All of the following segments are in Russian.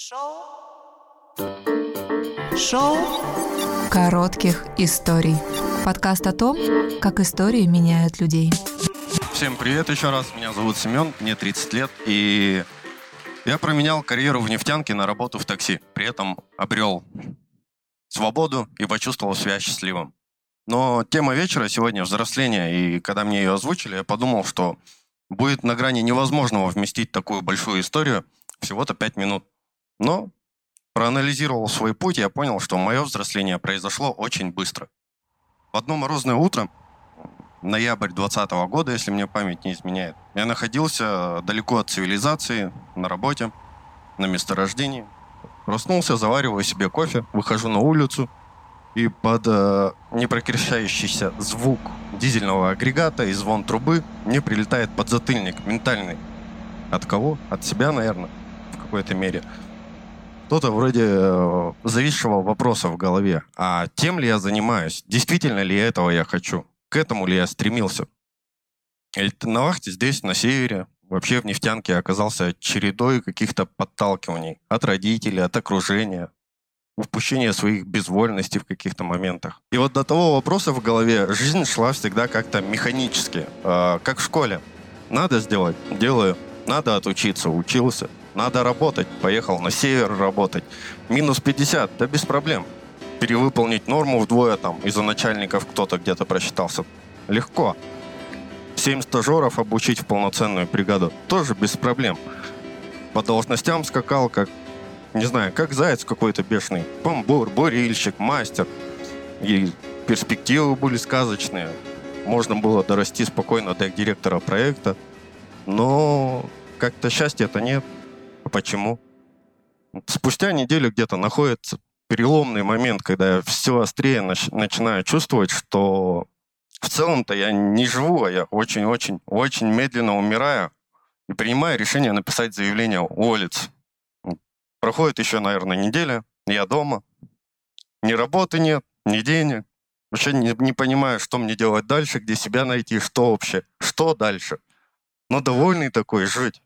Шоу. Шоу коротких историй. Подкаст о том, как истории меняют людей. Всем привет еще раз. Меня зовут Семен, мне 30 лет, и я променял карьеру в нефтянке на работу в такси. При этом обрел свободу и почувствовал себя счастливым. Но тема вечера сегодня взросление, и когда мне ее озвучили, я подумал, что будет на грани невозможного вместить такую большую историю всего-то 5 минут. Но проанализировал свой путь, я понял, что мое взросление произошло очень быстро. В одно морозное утро, ноябрь 2020 года, если мне память не изменяет, я находился далеко от цивилизации, на работе, на месторождении. Проснулся, завариваю себе кофе, выхожу на улицу, и под э, непрекращающийся звук дизельного агрегата и звон трубы мне прилетает подзатыльник ментальный. От кого? От себя, наверное, в какой-то мере. Что-то вроде э, зависшего вопроса в голове. А тем ли я занимаюсь? Действительно ли этого я хочу? К этому ли я стремился? И на вахте здесь, на севере, вообще в нефтянке оказался чередой каких-то подталкиваний от родителей, от окружения, упущения своих безвольностей в каких-то моментах. И вот до того вопроса в голове жизнь шла всегда как-то механически, э, как в школе. Надо сделать – делаю. Надо отучиться – учился. Надо работать. Поехал на север работать. Минус 50, да без проблем. Перевыполнить норму вдвое там из-за начальников кто-то где-то просчитался. Легко. Семь стажеров обучить в полноценную бригаду. Тоже без проблем. По должностям скакал, как, не знаю, как заяц какой-то бешеный. Помбур, бурильщик, мастер. И перспективы были сказочные. Можно было дорасти спокойно до директора проекта. Но как-то счастья-то нет. А почему? Спустя неделю где-то находится переломный момент, когда я все острее нач- начинаю чувствовать, что в целом-то я не живу, а я очень-очень-очень медленно умираю и принимаю решение написать заявление уволиться. Проходит еще, наверное, неделя, я дома, ни работы нет, ни денег. Вообще не, не понимаю, что мне делать дальше, где себя найти, что вообще, что дальше. Но довольный такой жить.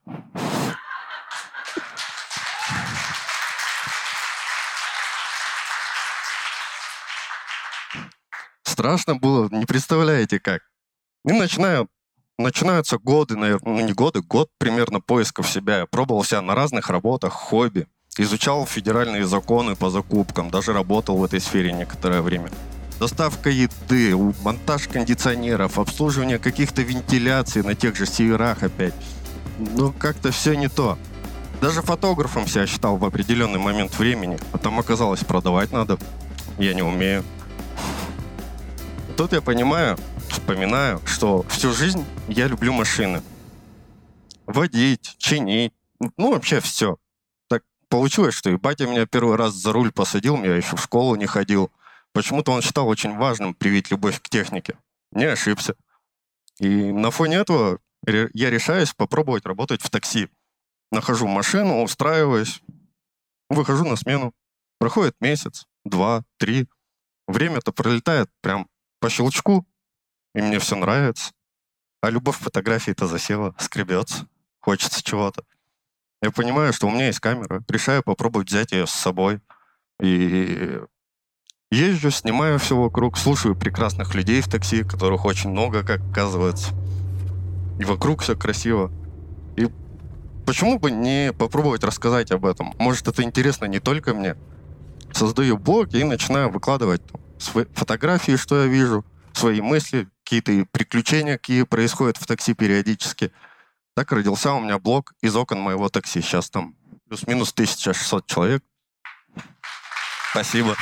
Страшно было, не представляете как. И начинаю, начинаются годы, наверное, ну не годы, год примерно поисков себя. Я пробовал себя на разных работах, хобби. Изучал федеральные законы по закупкам, даже работал в этой сфере некоторое время. Доставка еды, монтаж кондиционеров, обслуживание каких-то вентиляций на тех же северах опять. Ну, как-то все не то. Даже фотографом себя считал в определенный момент времени, а там оказалось продавать надо. Я не умею. Тут я понимаю, вспоминаю, что всю жизнь я люблю машины. Водить, чинить, ну вообще все. Так получилось, что и батя меня первый раз за руль посадил, я еще в школу не ходил. Почему-то он считал очень важным привить любовь к технике. Не ошибся. И на фоне этого я решаюсь попробовать работать в такси. Нахожу машину, устраиваюсь, выхожу на смену. Проходит месяц, два, три. Время-то пролетает прям по щелчку, и мне все нравится. А любовь фотографии-то засела, скребется, хочется чего-то. Я понимаю, что у меня есть камера, решаю попробовать взять ее с собой. И езжу, снимаю все вокруг, слушаю прекрасных людей в такси, которых очень много, как оказывается. И вокруг все красиво. И почему бы не попробовать рассказать об этом? Может, это интересно не только мне. Создаю блог и начинаю выкладывать свои фотографии, что я вижу, свои мысли, какие-то приключения, какие происходят в такси периодически. Так родился у меня блог из окон моего такси. Сейчас там плюс-минус 1600 человек. Спасибо.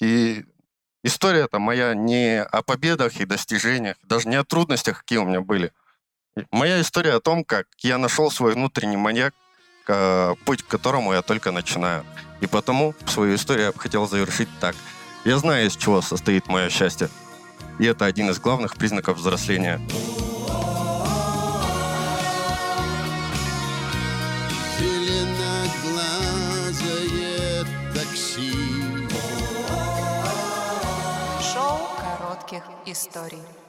И история-то моя не о победах и достижениях, даже не о трудностях, какие у меня были. Моя история о том, как я нашел свой внутренний маньяк, путь к которому я только начинаю. И потому свою историю я бы хотел завершить так. Я знаю, из чего состоит мое счастье. И это один из главных признаков взросления. Шоу коротких историй.